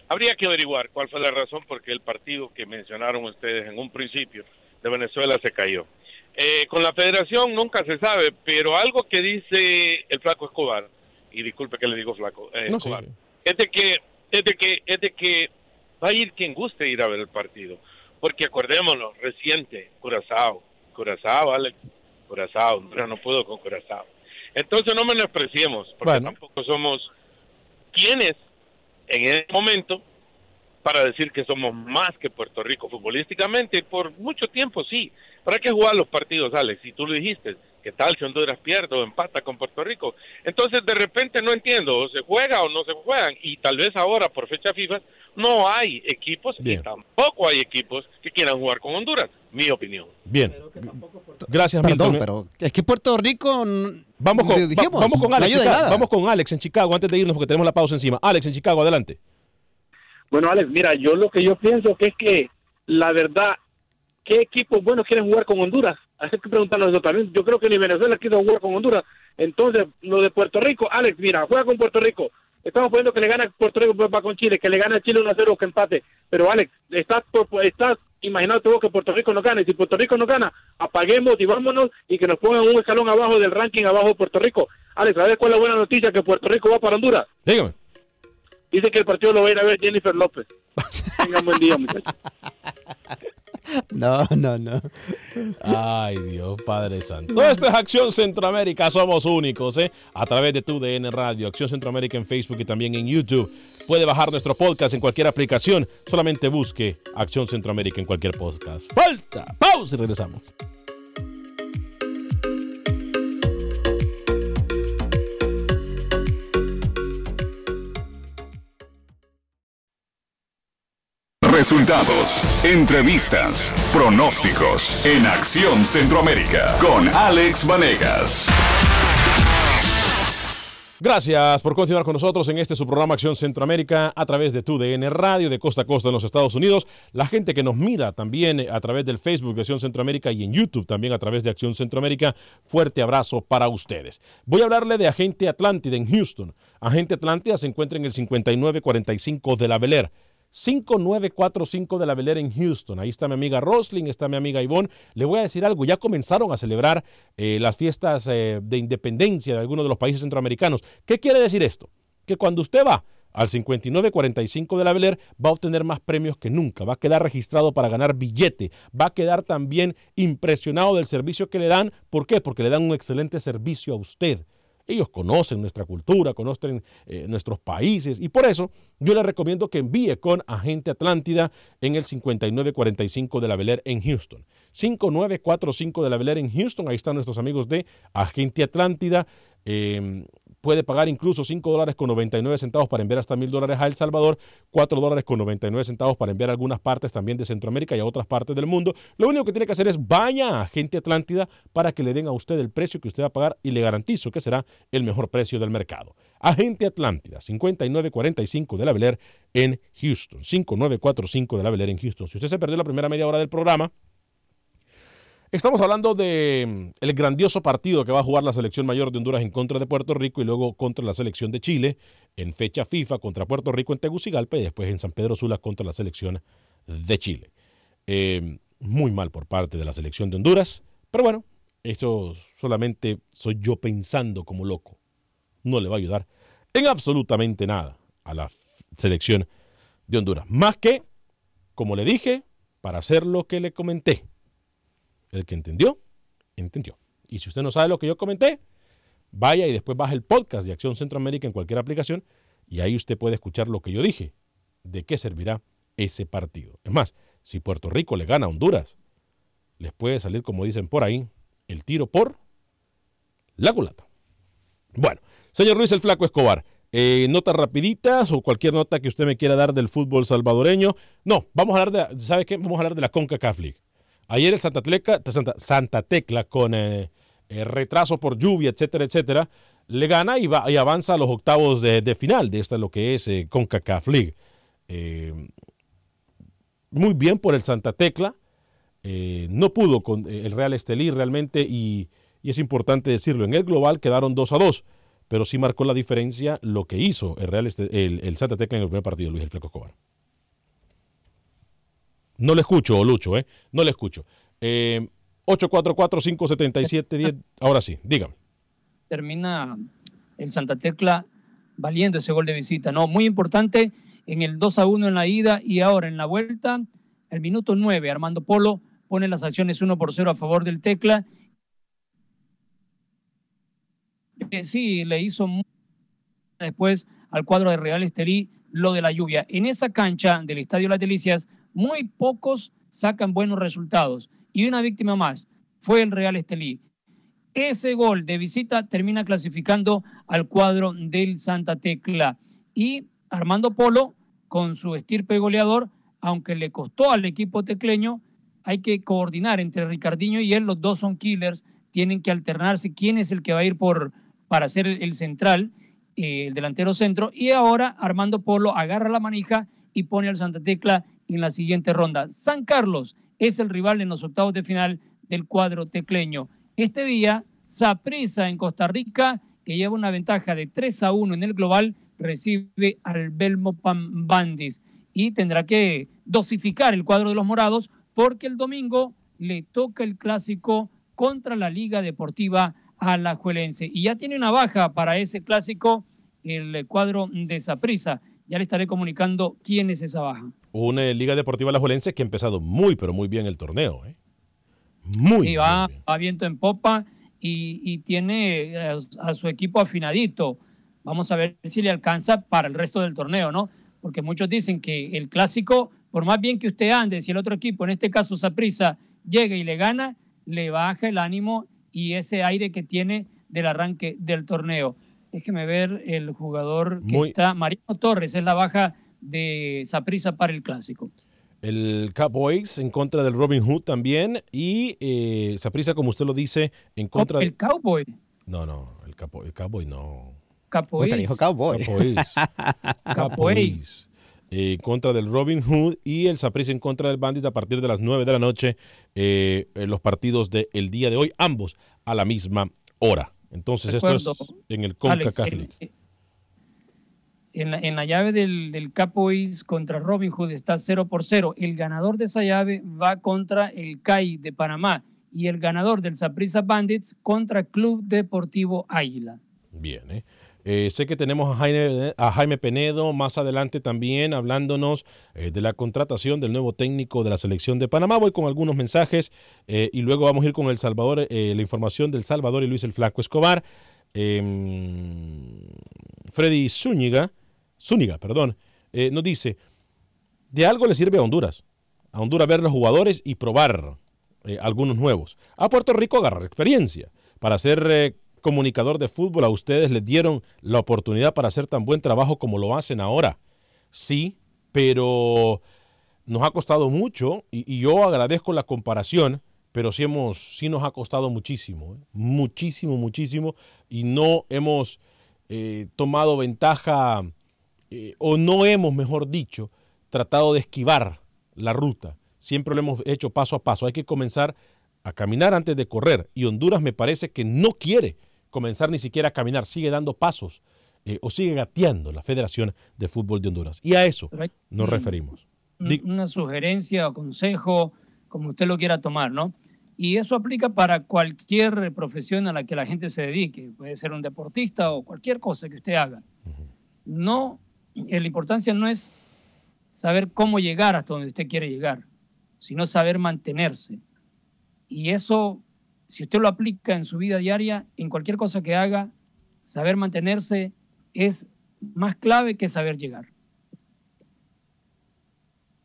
habría que averiguar cuál fue la razón por qué el partido que mencionaron ustedes en un principio de Venezuela se cayó. Eh, con la federación nunca se sabe, pero algo que dice el flaco Escobar, y disculpe que le digo flaco, eh, Escobar, es, de que, es, de que, es de que va a ir quien guste ir a ver el partido. Porque acordémonos, reciente, Curazao, Curazao, Alex, Curazao, no puedo con Curazao. Entonces no menospreciemos, porque tampoco somos quienes en este momento para decir que somos más que Puerto Rico futbolísticamente. Por mucho tiempo sí, pero hay que jugar los partidos, Alex. Si tú lo dijiste, que tal si Honduras pierde o empata con Puerto Rico? Entonces de repente no entiendo, o se juega o no se juegan. Y tal vez ahora por fecha FIFA no hay equipos y tampoco hay equipos que quieran jugar con Honduras, mi opinión. Bien. Gracias, Perdón, pero es que Puerto Rico vamos con, vamos con Alex, vamos con Alex en Chicago antes de irnos porque tenemos la pausa encima. Alex en Chicago, adelante. Bueno, Alex, mira, yo lo que yo pienso que es que la verdad, ¿qué equipos buenos quieren jugar con Honduras? Hay que preguntarnos eso también. Yo creo que ni Venezuela quiere jugar con Honduras. Entonces, lo de Puerto Rico, Alex, mira, juega con Puerto Rico. Estamos poniendo que le gana Puerto Rico pues, va con Chile, que le gana Chile 1-0 o que empate. Pero Alex, estás, estás imaginándote vos que Puerto Rico no gane. Si Puerto Rico no gana, apaguemos y vámonos y que nos pongan un escalón abajo del ranking abajo de Puerto Rico. Alex, ¿sabes cuál es la buena noticia? Que Puerto Rico va para Honduras. Dígame. Dice que el partido lo va a ir a ver Jennifer López. Tengan buen día, muchachos. No, no, no. Ay, Dios, Padre Santo. Todo esto es Acción Centroamérica. Somos únicos, ¿eh? A través de tu DN Radio, Acción Centroamérica en Facebook y también en YouTube. Puede bajar nuestro podcast en cualquier aplicación. Solamente busque Acción Centroamérica en cualquier podcast. Falta. Pausa y regresamos. Resultados, entrevistas, pronósticos en Acción Centroamérica con Alex Vanegas. Gracias por continuar con nosotros en este su programa Acción Centroamérica a través de tu DN Radio de costa a costa en los Estados Unidos. La gente que nos mira también a través del Facebook de Acción Centroamérica y en YouTube también a través de Acción Centroamérica. Fuerte abrazo para ustedes. Voy a hablarle de Agente Atlántida en Houston. Agente Atlántida se encuentra en el 5945 de la Bel 5945 de la Velera en Houston. Ahí está mi amiga Rosling, está mi amiga Ivonne. Le voy a decir algo, ya comenzaron a celebrar eh, las fiestas eh, de independencia de algunos de los países centroamericanos. ¿Qué quiere decir esto? Que cuando usted va al 5945 de la Bel va a obtener más premios que nunca, va a quedar registrado para ganar billete, va a quedar también impresionado del servicio que le dan. ¿Por qué? Porque le dan un excelente servicio a usted. Ellos conocen nuestra cultura, conocen eh, nuestros países y por eso yo les recomiendo que envíe con Agente Atlántida en el 5945 de la Bel en Houston. 5945 de la Bel en Houston, ahí están nuestros amigos de Agente Atlántida. Em, puede pagar incluso 5 dólares con 99 centavos para enviar hasta 1000 dólares a El Salvador, 4 dólares con 99 centavos para enviar a algunas partes también de Centroamérica y a otras partes del mundo. Lo único que tiene que hacer es vaya a Agente Atlántida para que le den a usted el precio que usted va a pagar y le garantizo que será el mejor precio del mercado. Agente Atlántida, 5945 de la Bel en Houston, 5945 de la Bel en Houston. Si usted se perdió la primera media hora del programa, Estamos hablando de mm, el grandioso partido que va a jugar la selección mayor de Honduras en contra de Puerto Rico y luego contra la selección de Chile en fecha FIFA contra Puerto Rico en Tegucigalpa y después en San Pedro Sula contra la selección de Chile. Eh, muy mal por parte de la selección de Honduras, pero bueno, eso solamente soy yo pensando como loco. No le va a ayudar en absolutamente nada a la selección de Honduras. Más que, como le dije, para hacer lo que le comenté el que entendió, entendió. Y si usted no sabe lo que yo comenté, vaya y después baja el podcast de Acción Centroamérica en cualquier aplicación y ahí usted puede escuchar lo que yo dije, de qué servirá ese partido. Es más, si Puerto Rico le gana a Honduras, les puede salir, como dicen por ahí, el tiro por la culata. Bueno, señor Luis el Flaco Escobar, eh, notas rapiditas o cualquier nota que usted me quiera dar del fútbol salvadoreño. No, vamos a hablar de, ¿sabe qué? Vamos a hablar de la CONCACAF League. Ayer el Santa, Santa, Tecla con eh, eh, retraso por lluvia, etcétera, etcétera, le gana y, va, y avanza a los octavos de, final de esta lo que es eh, CONCACAF League. Eh, muy bien por el Santa Tecla. No pudo con el Real Estelí realmente y, es importante decirlo. En el global quedaron 2 a 2, pero sí marcó la diferencia lo que hizo el, Real Estelí- el, Santa Tecla en el primer partido, Luis el Fleco Escobar. No le escucho, Lucho, ¿eh? No le escucho. Eh, 844-577-10. Ahora sí, dígame. termina el Santa Tecla valiendo ese gol de visita. No, muy importante en el 2 a 1 en la ida y ahora en la vuelta, el minuto 9, Armando Polo pone las acciones 1 por 0 a favor del Tecla. Eh, sí, le hizo después al cuadro de Real Estelí lo de la lluvia. En esa cancha del Estadio Las Delicias, muy pocos sacan buenos resultados. Y una víctima más fue el Real Estelí. Ese gol de visita termina clasificando al cuadro del Santa Tecla. Y Armando Polo, con su estirpe goleador, aunque le costó al equipo tecleño, hay que coordinar entre Ricardinho y él. Los dos son killers, tienen que alternarse quién es el que va a ir por, para ser el central, eh, el delantero centro. Y ahora Armando Polo agarra la manija y pone al Santa Tecla en la siguiente ronda. San Carlos es el rival en los octavos de final del cuadro tecleño. Este día, Saprissa en Costa Rica, que lleva una ventaja de 3 a 1 en el global, recibe al Belmopan Bandis y tendrá que dosificar el cuadro de los morados porque el domingo le toca el clásico contra la Liga Deportiva Alajuelense. Y ya tiene una baja para ese clásico el cuadro de Saprissa. Ya le estaré comunicando quién es esa baja. Una Liga Deportiva Alajuelense que ha empezado muy, pero muy bien el torneo. ¿eh? Muy Sí, va, va viento en popa y, y tiene eh, a su equipo afinadito. Vamos a ver si le alcanza para el resto del torneo, ¿no? Porque muchos dicen que el clásico, por más bien que usted ande, si el otro equipo, en este caso Saprissa, llega y le gana, le baja el ánimo y ese aire que tiene del arranque del torneo. Déjeme ver el jugador que Muy- está, Mariano Torres, es la baja de Saprissa para el clásico. El Cowboys en contra del Robin Hood también. Y eh, Saprissa, como usted lo dice, en contra El Cowboy. No, no, el, capo- el Cowboy no. Capoeis. Usted dijo cowboy. Capoeis. Capoeis. Eh, en contra del Robin Hood y el Saprissa en contra del Bandit a partir de las 9 de la noche. eh, en los partidos del día de hoy, ambos a la misma hora. Entonces, esto es Recuerdo, en el CONCACAF en- League. En la, en la llave del, del Capoeis contra Robin Hood está 0 por 0. El ganador de esa llave va contra el CAI de Panamá y el ganador del Saprissa Bandits contra Club Deportivo Águila. Bien, ¿eh? Eh, sé que tenemos a Jaime, Penedo más adelante también hablándonos eh, de la contratación del nuevo técnico de la selección de Panamá. Voy con algunos mensajes eh, y luego vamos a ir con El Salvador, la información del Salvador y Luis el Flaco Escobar. Em, Freddy Zúñiga, Zúñiga, perdón, nos dice, de algo le sirve a Honduras. A Honduras ver los jugadores y probar algunos nuevos. A Puerto Rico agarrar experiencia. Para eh, comunicador de fútbol, a ustedes les dieron la oportunidad para hacer tan buen trabajo como lo hacen ahora. Sí, pero nos ha costado mucho y, yo agradezco la comparación, pero sí, hemos, sí nos ha costado muchísimo, ¿eh? muchísimo, muchísimo, y no hemos eh, tomado ventaja, eh, o no hemos, mejor dicho, tratado de esquivar la ruta. Siempre lo hemos hecho paso a paso. Hay que comenzar a caminar antes de correr. Y Honduras me parece que no quiere comenzar ni siquiera a caminar, sigue dando pasos eh, o sigue gateando la Federación de Fútbol de Honduras. Y a eso nos Mm. referimos. Un- Una sugerencia o consejo, como usted lo quiera tomar, ¿no? Y eso aplica para cualquier profesión a la que la gente se dedique. Puede ser un deportista o cualquier cosa que usted haga. No, eh, la importancia no es saber cómo llegar hasta donde usted quiere llegar, sino saber mantenerse. Y eso, si usted lo aplica en su vida diaria, en cualquier cosa que haga, saber mantenerse es más clave que saber llegar.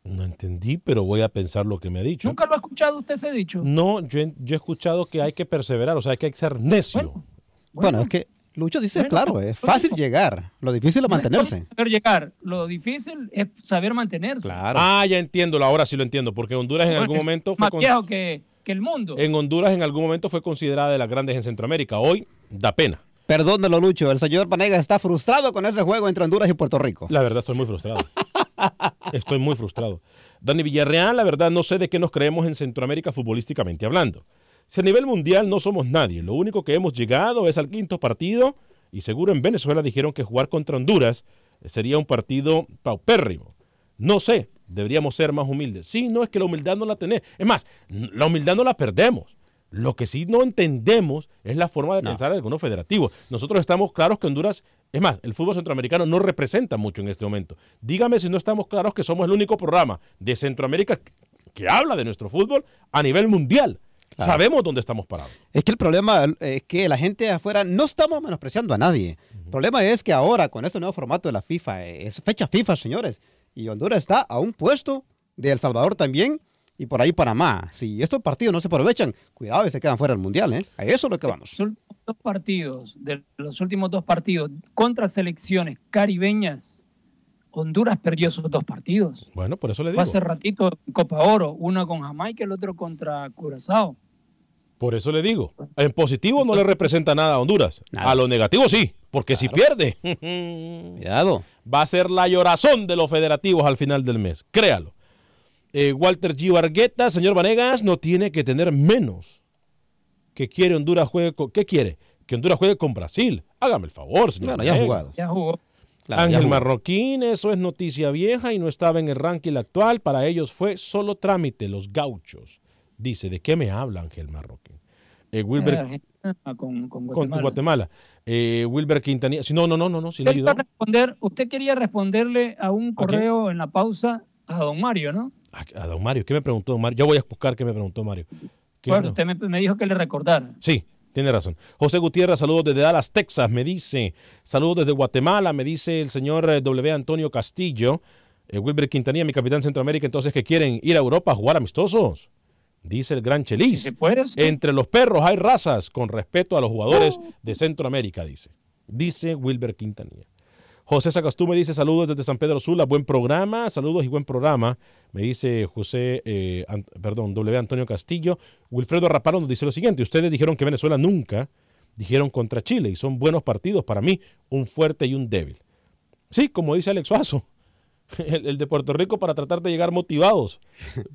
No entendí, pero voy a pensar lo que me ha dicho. ¿Nunca lo ha escuchado usted ese dicho? No, yo, he- yo he escuchado que hay que perseverar, o sea, que hay que ser necio. Bueno, es que Lucho dice, Bueno, claro, es fácil llegar. Lo difícil es mantenerse. Saber llegar. Lo difícil es saber mantenerse. Ah, ya entiendo, ahora sí lo entiendo, porque Honduras en Bueno, algún es momento fue más con- viejo que, que el mundo. en Honduras en algún momento fue considerada de las grandes en Centroamérica. Hoy da pena. Perdónelo, Lucho. El señor Vanegas está frustrado con ese juego entre Honduras y Puerto Rico. La verdad, estoy muy frustrado. estoy muy frustrado. Dani Villarreal, la verdad, no sé de qué nos creemos en Centroamérica futbolísticamente hablando. Si a nivel mundial no somos nadie, lo único que hemos llegado es al quinto partido y seguro en Venezuela dijeron que jugar contra Honduras sería un partido paupérrimo. No sé, deberíamos ser más humildes. Sí, no es que la humildad no la tenemos. Es más, la humildad no la perdemos. Lo que sí no entendemos es la forma de pensar de algunos federativos. Nosotros estamos claros que Honduras, es más, el fútbol centroamericano no representa mucho en este momento. Dígame si no estamos claros que somos el único programa de Centroamérica que habla de nuestro fútbol a nivel mundial. Sabemos dónde estamos parados. Es que el problema es que la gente afuera no estamos menospreciando a nadie. El problema es que ahora, con este nuevo formato de la FIFA, es fecha FIFA, señores, y Honduras está a un puesto de El Salvador también y por ahí Panamá. Si estos partidos no se aprovechan, cuidado y se quedan fuera del Mundial. ¿eh? A eso es lo que vamos. Los dos partidos, de los últimos dos partidos contra selecciones caribeñas, Honduras perdió esos dos partidos. Bueno, por eso le digo. Fue hace ratito Copa Oro, uno con Jamaica y el otro contra Curazao. Por eso le digo, en positivo no le representa nada a Honduras. A lo negativo sí, porque si pierde, cuidado, va a ser la llorazón de los federativos al final del mes. Créalo. Eh, Walter G. Argueta, señor Vanegas, no tiene que tener menos. que quiere Honduras juegue con, ¿Qué quiere? Que Honduras juegue con Brasil. Hágame el favor, señor. Bueno, ya jugado. Ya jugó. Claro, Ángel ya jugó. Marroquín, eso es noticia vieja y no estaba en el ranking actual. Para ellos fue solo trámite, los gauchos. Dice, ¿de qué me habla Ángel Marroquín? Eh, Wilber, Argentina con, con con Guatemala. Guatemala. Eh, Wilber Quintanilla. Sí, no, no, no, no, no, Usted, responder, usted quería responderle a un correo en la pausa a don Mario, ¿no? A don Mario, ¿qué me preguntó don Mario? Yo voy a buscar qué me preguntó Mario. ¿Qué Bueno, usted me, me dijo que le recordara. Sí, tiene razón. José Gutiérrez, saludos desde Dallas, Texas, me dice. Saludos desde Guatemala, me dice el señor eh, W. Antonio Castillo. Eh, Wilber Quintanilla, mi capitán Centroamérica, entonces que quieren ir a Europa a jugar amistosos. Dice el gran Chelis. Entre los perros hay razas con respeto a los jugadores de Centroamérica, dice. Dice Wilber Quintanilla. José Sacastú me dice saludos desde San Pedro Sula, buen programa, saludos y buen programa. Me dice José, eh, perdón, W. Antonio Castillo. Wilfredo Raparo nos dice lo siguiente, ustedes dijeron que Venezuela nunca, dijeron contra Chile y son buenos partidos para mí, un fuerte y un débil. Sí, como dice Alex Suazo, el, el de Puerto Rico para tratar de llegar motivados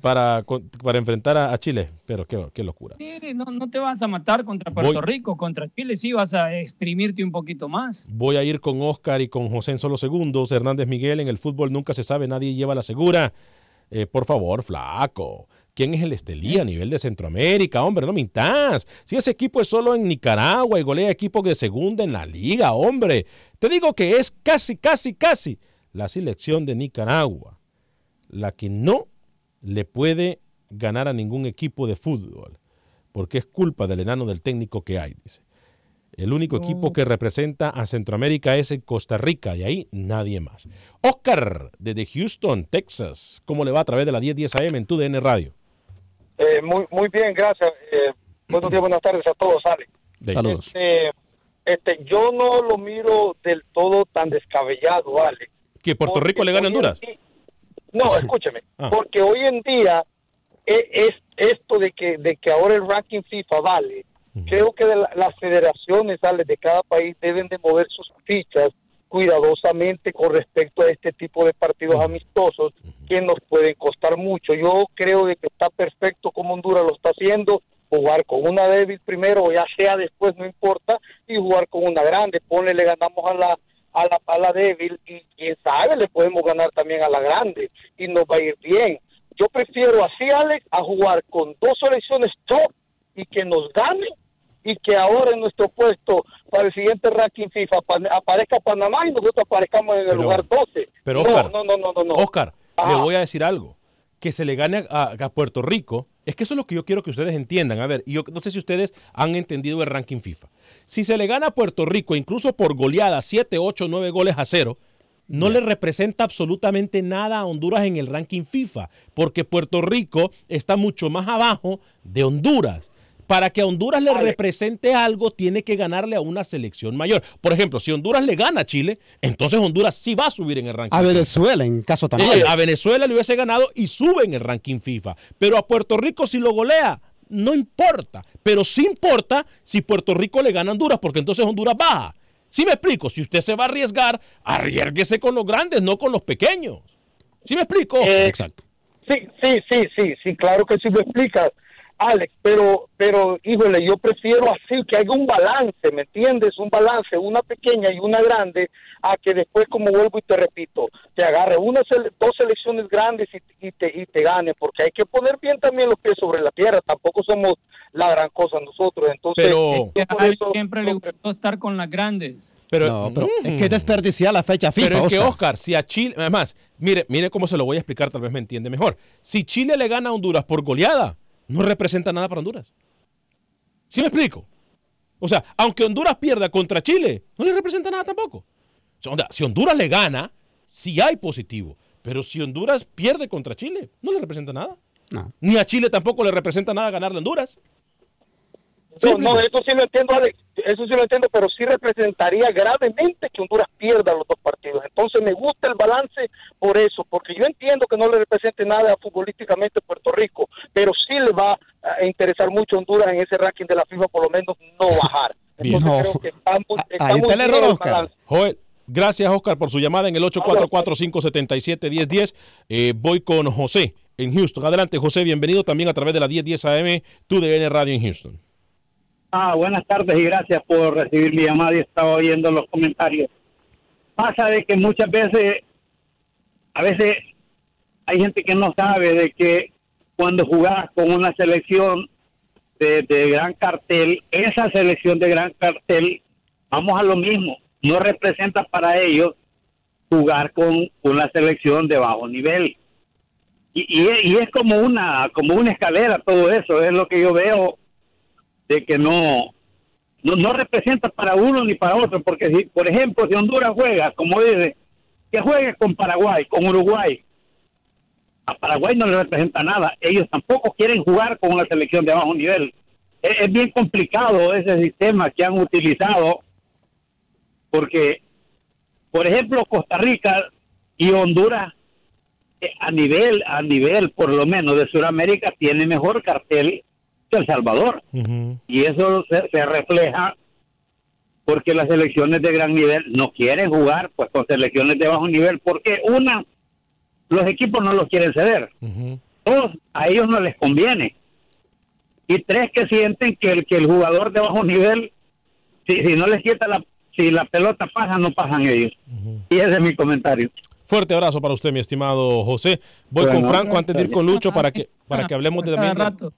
para, para enfrentar a, a Chile, pero qué, qué locura. Sí, no, no te vas a matar contra Puerto Voy- Rico, contra Chile sí vas a exprimirte un poquito más. Voy a ir con Oscar y con José en solo segundos. Hernández Miguel, en el fútbol nunca se sabe, nadie lleva la segura. Eh, por favor, flaco. ¿Quién es el Estelí a nivel de Centroamérica? Hombre, no mintas. Si ese equipo es solo en Nicaragua y golea equipos de segunda en la liga, hombre. Te digo que es casi, casi, casi la selección de Nicaragua la que no le puede ganar a ningún equipo de fútbol, porque es culpa del enano del técnico que hay, dice. El único equipo que representa a Centroamérica es en Costa Rica y ahí nadie más. Oscar, desde Houston, Texas. ¿Cómo le va a través de la 1010 AM en tu DN Radio? Eh, muy, muy bien, gracias. Eh, buenos días, buenas tardes a todos, Alex. Saludos. Este, este, yo no lo miro del todo tan descabellado, Alex. ¿Que Puerto Rico le gana a Honduras? día- No, escúcheme, Ah. porque hoy en día e- es esto de que de que ahora el ranking FIFA vale. Creo que de la- las federaciones ¿sale? de cada país deben de mover sus fichas cuidadosamente con respecto a este tipo de partidos amistosos que nos pueden costar mucho. Yo creo de que está perfecto como Honduras lo está haciendo, jugar con una débil primero o ya sea después, no importa, y jugar con una grande. Ponle, le ganamos a la, a la, a la débil y quién sabe, le podemos ganar también a la grande y nos va a ir bien. Yo prefiero así, Alex, a jugar con dos selecciones top y que nos ganen y que ahora en nuestro puesto para el siguiente ranking FIFA apa- aparezca Panamá y nosotros aparezcamos en el Pero- lugar 12. Pero no, Oscar, no, no, no, no, no. Oscar, le voy a decir algo. Que se le gane a, a Puerto Rico, es que eso es lo que yo quiero que ustedes entiendan. A ver, yo no sé si ustedes han entendido el ranking FIFA. Si se le gana a Puerto Rico, incluso por goleada, 7, 8, 9 goles a cero, no le representa absolutamente nada a Honduras en el ranking FIFA, porque Puerto Rico está mucho más abajo de Honduras. Para que a Honduras le represente algo, tiene que ganarle a una selección mayor. Por ejemplo, si Honduras le gana a Chile, entonces Honduras sí va a subir en el ranking. A Venezuela, en caso Eh, también. a Venezuela le hubiese ganado y sube en el ranking FIFA. Pero a Puerto Rico si lo golea, No importa, pero sí importa si Puerto Rico le gana a Honduras, porque entonces Honduras baja. ¿Sí me explico? Si usted se va a arriesgar, arriesguese con los grandes, no con los pequeños. ¿Sí me explico? Exacto. Sí, sí, sí, sí, sí, claro que sí lo explicas, Alex, pero, pero, híjole, yo prefiero así, que haya un balance, ¿me entiendes? Un balance, una pequeña y una grande, a que después, como vuelvo y te repito, te agarre una, sele- dos selecciones grandes y, y te, y te gane, porque hay que poner bien también los pies sobre la tierra, tampoco somos la gran cosa nosotros, entonces... Pero- A él eso- siempre le gustó estar con las grandes. Pero, No, pero Mm. es que desperdiciar la fecha FIFA. Pero es que, Oscar. Oscar, si a Chile, además, mire, mire cómo se lo voy a explicar, tal vez me entiende mejor. Si Chile le gana a Honduras por goleada, no representa nada para Honduras. ¿Sí me explico? O sea, aunque Honduras pierda contra Chile, no le representa nada tampoco. O sea, si Honduras le gana, sí hay positivo. Pero si Honduras pierde contra Chile, no le representa nada. No. Ni a Chile tampoco le representa nada ganarle a Honduras. ¿Sí me No, no, explico? eso sí lo entiendo, Alex, eso sí lo entiendo, pero sí representaría gravemente que Honduras pierda los dos partidos. Entonces me gusta el balance por eso, porque yo entiendo que no le represente nada futbolísticamente a Puerto Rico, pero sí le va a interesar mucho a Honduras en ese ranking de la FIFA, por lo menos no bajar. Bien. Entonces No. creo que estamos, Ahí estamos está el bien error, Oscar. Joel, gracias Oscar por su llamada en el 844-577-1010. Eh, voy con José en Houston. Adelante José, bienvenido también a través de la 1010 AM, tu DN Radio en Houston. Ah, buenas tardes y gracias por recibir mi llamada y estaba oyendo los comentarios. Pasa de que muchas veces, a veces hay gente que no sabe de que cuando jugás con una selección de, de gran cartel, esa selección de gran cartel, vamos a lo mismo, no representa para ellos jugar con una selección de bajo nivel. Y, y, y es como una, como una escalera todo eso, es lo que yo veo de que no, no, no representa para uno ni para otro, porque si, por ejemplo, si Honduras juega, como dice, que juegue con Paraguay, con Uruguay, a Paraguay no le representa nada, ellos tampoco quieren jugar con una selección de bajo nivel. Es, bien complicado ese sistema que han utilizado, porque, por ejemplo, Costa Rica y Honduras, eh, a nivel, a nivel por lo menos de Sudamérica, tiene mejor cartel que El Salvador. Y eso se, se refleja porque las selecciones de gran nivel no quieren jugar pues con selecciones de bajo nivel porque una los equipos no los quieren ceder. Dos a ellos no les conviene. Y tres que sienten que el que el jugador de bajo nivel si, si no les quita la si la pelota pasa no pasan ellos. Y ese es mi comentario. Fuerte abrazo para usted, mi estimado José. Voy Bueno, con Franco antes de ir con Lucho para que, para que hablemos de cada también.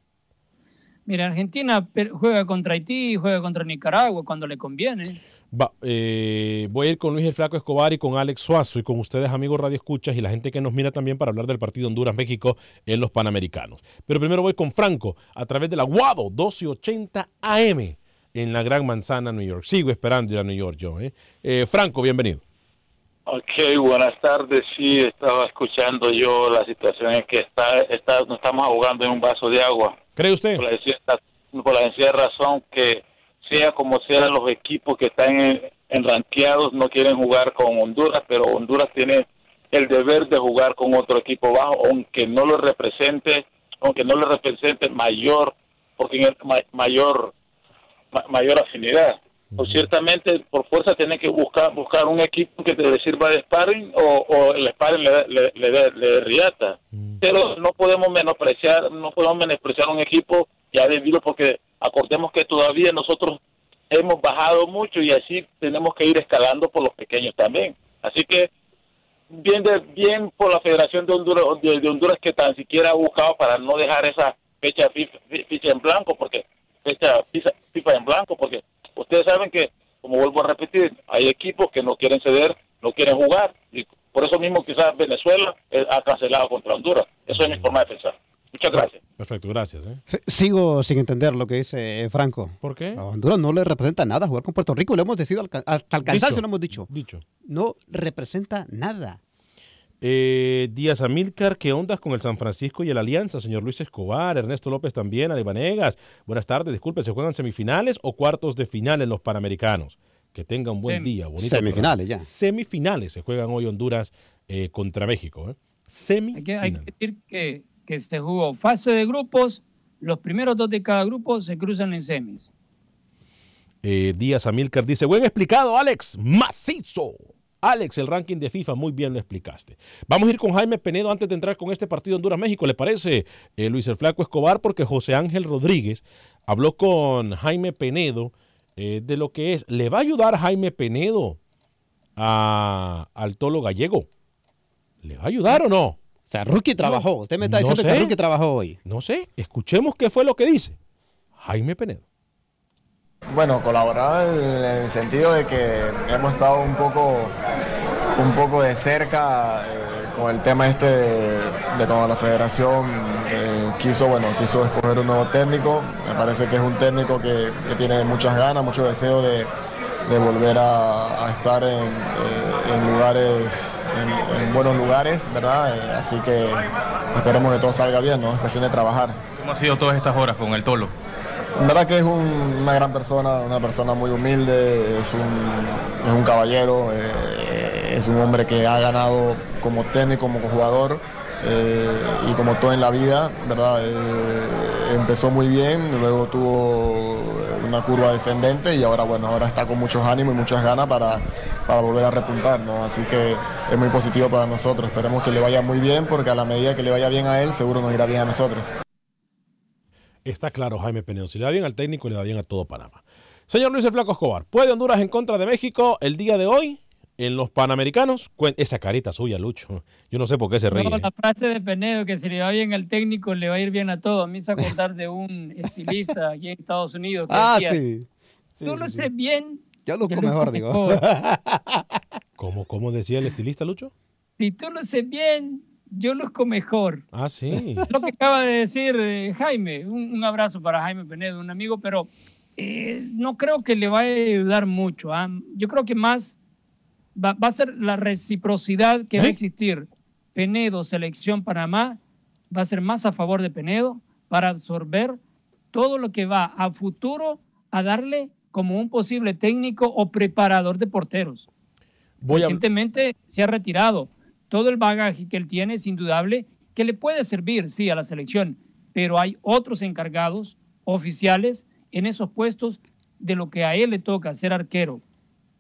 Mira, Argentina juega contra Haití, juega contra Nicaragua cuando le conviene. Va, eh, voy a ir con Luis el Flaco Escobar y con Alex Suazo y con ustedes, amigos Radio Escuchas, y la gente que nos mira también para hablar del partido Honduras-México en los Panamericanos. Pero primero voy con Franco a través de la Guado 1280 AM en la Gran Manzana, New York. Sigo esperando ir a New York yo. ¿eh? Eh, Franco, bienvenido. Ok, buenas tardes. Sí, estaba escuchando yo la situación en que está, está, nos estamos ahogando en un vaso de agua. ¿Cree usted? Por la, sencilla, razón que sea como sean los equipos que están en, en ranqueados no quieren jugar con Honduras, pero Honduras tiene el deber de jugar con otro equipo bajo, aunque no lo represente, aunque no le represente mayor, porque mayor, ma- mayor afinidad. Pues ciertamente por fuerza tienen que buscar buscar un equipo que te sirva de sparring o, o el sparring le, le, le, le riata. Pero no podemos menospreciar, no podemos menospreciar un equipo ya debido porque acordemos que todavía nosotros hemos bajado mucho y así tenemos que ir escalando por los pequeños también. Así que bien de, bien por la Federación de Honduras de, de Honduras que tan siquiera ha buscado para no dejar esa fecha FIFA, ficha en blanco porque fecha FIFA en blanco porque ustedes saben que como vuelvo a repetir hay equipos que no quieren ceder no quieren jugar y por eso mismo quizás Venezuela ha cancelado contra Honduras eso es mi forma de pensar muchas gracias Perfecto, gracias. ¿eh? Sigo sin entender lo que dice eh, Franco. ¿Por qué? A Honduras no le representa nada jugar con Puerto Rico. Lo hemos decidido hasta Dicho. lo hemos dicho. Dicho. No representa nada. Eh, Díaz Amílcar, ¿qué ondas con el San Francisco y el Alianza? Señor Luis Escobar, Ernesto López también, Alevanegas. Buenas tardes, disculpe, ¿se juegan semifinales o cuartos de final en los Panamericanos? Que tenga un buen día. bonito Semifinales programa. ya. Semifinales se juegan hoy Honduras eh, contra México. ¿eh? Hay que, hay que decir que, que se jugó fase de grupos Los primeros dos de cada grupo se cruzan en semis. Eh, Díaz Amilcar dice, buen explicado, Alex, macizo. Alex, el ranking de FIFA, muy bien lo explicaste. Vamos a ir con Jaime Penedo antes de entrar con este partido Honduras-México. ¿Le parece, eh, Luis el Flaco Escobar? Porque José Ángel Rodríguez habló con Jaime Penedo eh, de lo que es. ¿Le va a ayudar Jaime Penedo a, al Tolo Gallego? ¿Le va a ayudar o no? O sea, Rookie trabajó. Usted me está diciendo que Rookie trabajó hoy. No sé. Escuchemos qué fue lo que dice Jaime Penedo. Bueno, colaborar en el sentido de que hemos estado un poco, un poco de cerca eh, con el tema este de, de cuando la federación eh, quiso, bueno, quiso escoger un nuevo técnico. Me parece que es un técnico que, que tiene muchas ganas, mucho deseo de, de volver a, a estar en, eh, en lugares, en, en buenos lugares, ¿verdad? Así que esperemos que todo salga bien, ¿no? Es cuestión de trabajar. ¿Cómo ha sido todas estas horas con el Tolo? En verdad que es un- una gran persona, una persona muy humilde, es un, es un caballero, eh, es un hombre que ha ganado como técnico, como jugador eh, y como todo en la vida, ¿verdad? Eh, empezó muy bien, luego tuvo una curva descendente y ahora bueno, ahora está con muchos ánimos y muchas ganas para, para volver a repuntar, ¿no? Así que es muy positivo para nosotros, esperemos que le vaya muy bien porque a la medida que le vaya bien a él, seguro nos irá bien a nosotros. Está claro, Jaime Penedo. Si le va bien al técnico, le va bien a todo Panamá. Señor Luis el Flaco Escobar, ¿puede Honduras en contra de México el día de hoy en los Panamericanos? Esa carita suya, Lucho. Yo no sé por qué se ríe. No, la frase de Penedo, que si le va bien al técnico, le va a ir bien a todo. Me hizo acordar de un estilista aquí en Estados Unidos. Que Ah, decía, sí. Sí, Tú sí, lo sí. sé bien. Yo luzco mejor, digo. mejor. ¿Cómo, ¿Cómo decía el estilista, Lucho? Si tú lo sé bien, yo luzco mejor. Ah, sí. Lo que acaba de decir eh, Jaime, un, un abrazo para Jaime Penedo, un amigo, pero eh, no creo que le vaya a ayudar mucho. ¿ah? Yo creo que más va, va a ser la reciprocidad que va a existir. Penedo, selección Panamá, va a ser más a favor de Penedo para absorber todo lo que va a futuro a darle como un posible técnico o preparador de porteros. Voy a- Recientemente se ha retirado. Todo el bagaje que él tiene es indudable que le puede servir, sí, a la selección, pero hay otros encargados oficiales en esos puestos de lo que a él le toca ser arquero,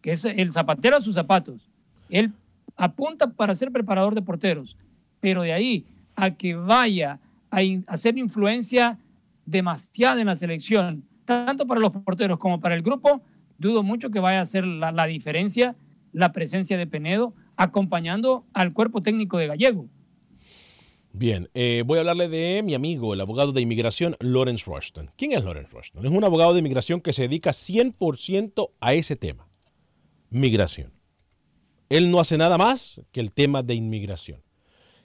que es el zapatero a sus zapatos. Él apunta para ser preparador de porteros, pero de ahí a que vaya a hacer influencia demasiada en la selección, tanto para los porteros como para el grupo, dudo mucho que vaya a hacer la, la diferencia la presencia de Penedo acompañando al cuerpo técnico de Gallego. Bien, eh, voy a hablarle de mi amigo, el abogado de inmigración, Lawrence Rushton. ¿Quién es Lawrence Rushton? Es un abogado de inmigración que se dedica 100% a ese tema, migración. Él no hace nada más que el tema de inmigración.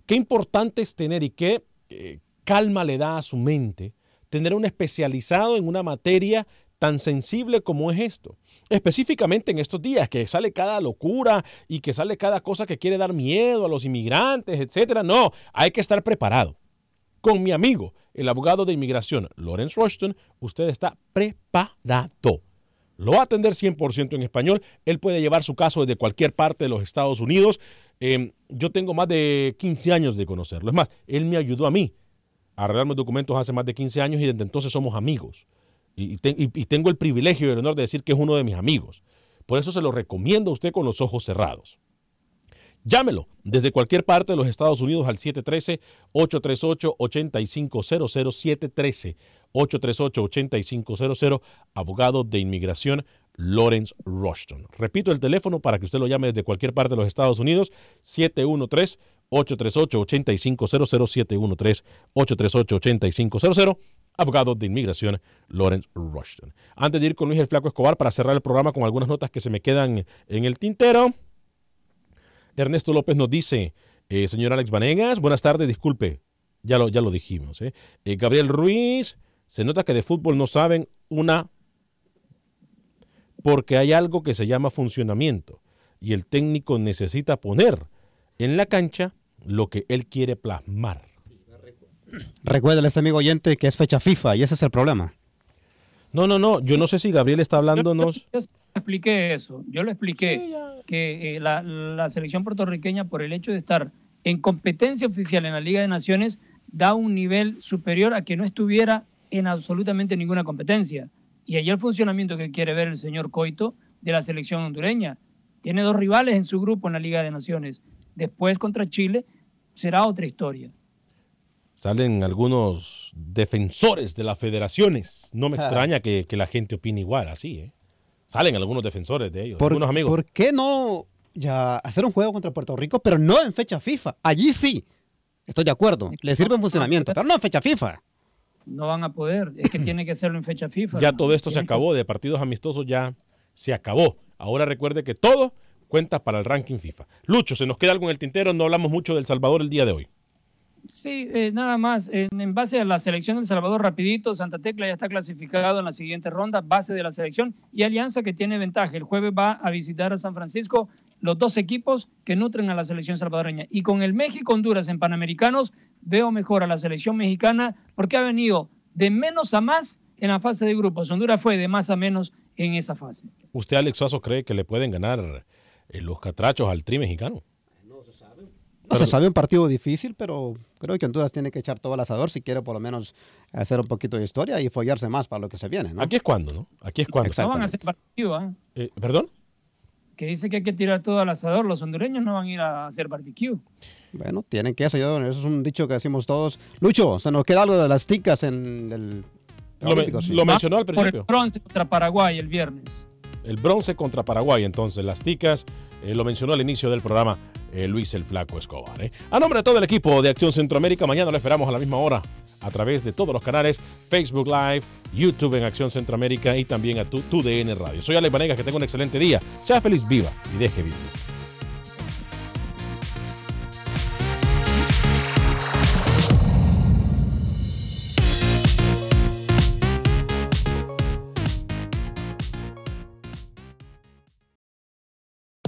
Qué importante es tener y qué eh, calma le da a su mente tener un especializado en una materia tan sensible como es esto. Específicamente en estos días, que sale cada locura y que sale cada cosa que quiere dar miedo a los inmigrantes, etcétera. No, hay que estar preparado. Con mi amigo, el abogado de inmigración, Lawrence Rushton, usted está preparado. Lo va a atender 100% en español. Él puede llevar su caso desde cualquier parte de los Estados Unidos. Eh, yo tengo más de 15 años de conocerlo. Es más, él me ayudó a mí a arreglar mis documentos hace más de 15 años y desde entonces somos amigos. Y tengo el privilegio y el honor de decir que es uno de mis amigos. Por eso se lo recomiendo a usted con los ojos cerrados. Llámelo desde cualquier parte de los Estados Unidos al 713-838-8500, 713-838-8500, abogado de inmigración Lawrence Rushton. Repito el teléfono para que usted lo llame desde cualquier parte de los Estados Unidos, 713-838-8500, 713-838-8500, abogado de inmigración Lawrence Rushton. Antes de ir con Luis el Flaco Escobar para cerrar el programa con algunas notas que se me quedan en el tintero, Ernesto López nos dice, eh, señor Alex Vanegas, buenas tardes, disculpe, ya lo, ya lo dijimos. ¿eh? Eh, Gabriel Ruiz, se nota que de fútbol no saben una, porque hay algo que se llama funcionamiento y el técnico necesita poner en la cancha lo que él quiere plasmar. Recuérdale a este amigo oyente que es fecha FIFA y ese es el problema. No, no, no, yo no sé si Gabriel está hablándonos. Yo expliqué eso, yo lo expliqué, que eh, la, la selección puertorriqueña por el hecho de estar en competencia oficial en la Liga de Naciones da un nivel superior a que no estuviera en absolutamente ninguna competencia. Y ahí el funcionamiento que quiere ver el señor Coito de la selección hondureña. Tiene dos rivales en su grupo en la Liga de Naciones. Después contra Chile será otra historia. Salen algunos defensores de las federaciones. No me Ah. extraña que, que la gente opine igual, así, ¿eh? Salen algunos defensores de ellos, ¿Por, algunos amigos. ¿Por qué no ya hacer un juego contra Puerto Rico, pero no en fecha FIFA? Allí sí. Estoy de acuerdo. Le sirve en funcionamiento, pero no en fecha FIFA. No van a poder. Es que tiene que hacerlo en fecha FIFA. Ya hermano. todo esto se que acabó, de partidos amistosos ya se acabó. Ahora recuerde que todo cuenta para el ranking FIFA. Lucho, se nos queda algo en el tintero, no hablamos mucho del Salvador el día de hoy. Sí, eh, nada más. En, en base a la selección de El Salvador, rapidito, Santa Tecla ya está clasificado en la siguiente ronda, base de la selección, y Alianza que tiene ventaja. El jueves va a visitar a San Francisco los dos equipos que nutren a la selección salvadoreña. Y con el México-Honduras en Panamericanos, veo mejor a la selección mexicana porque ha venido de menos a más en la fase de grupos. Honduras fue de más a menos en esa fase. ¿Usted, Alex Suazo, cree que le pueden ganar eh, los catrachos al tri mexicano? No se sabe un partido difícil, pero creo que Honduras tiene que echar todo al asador si quiere por lo menos hacer un poquito de historia y follarse más para lo que se viene. ¿no? Aquí es cuando, ¿no? Aquí es cuando. No van a hacer partido, ¿ah? Eh, ¿Perdón? Que dice que hay que tirar todo al asador. Los hondureños no van a ir a hacer barbecue. Bueno, tienen que eso. yo- Eso es un dicho que decimos todos. Lucho, se nos queda algo de las ticas en el. Lo, me- Olímpico, sí. lo mencionó al Por el principio. bronce contra Paraguay el viernes. El bronce contra Paraguay, entonces, las ticas, eh, lo mencionó al inicio del programa eh, Luis el Flaco Escobar. ¿eh? A nombre de todo el equipo de Acción Centroamérica, mañana lo esperamos a la misma hora a través de todos los canales, Facebook Live, YouTube en Acción Centroamérica y también a tu, tu DN Radio. Soy Alex Vanegas, que tenga un excelente día. Sea feliz, viva y deje vivir.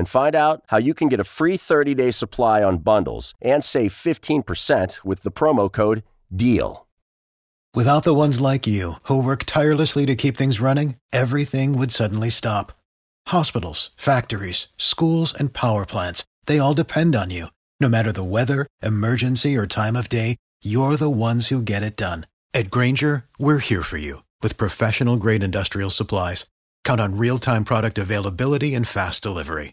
and find out how you can get a free 30 day supply on bundles and save 15% with the promo code DEAL. Without the ones like you, who work tirelessly to keep things running, everything would suddenly stop. Hospitals, factories, schools, and power plants, they all depend on you. No matter the weather, emergency, or time of day, you're the ones who get it done. At Granger, we're here for you with professional grade industrial supplies. Count on real time product availability and fast delivery.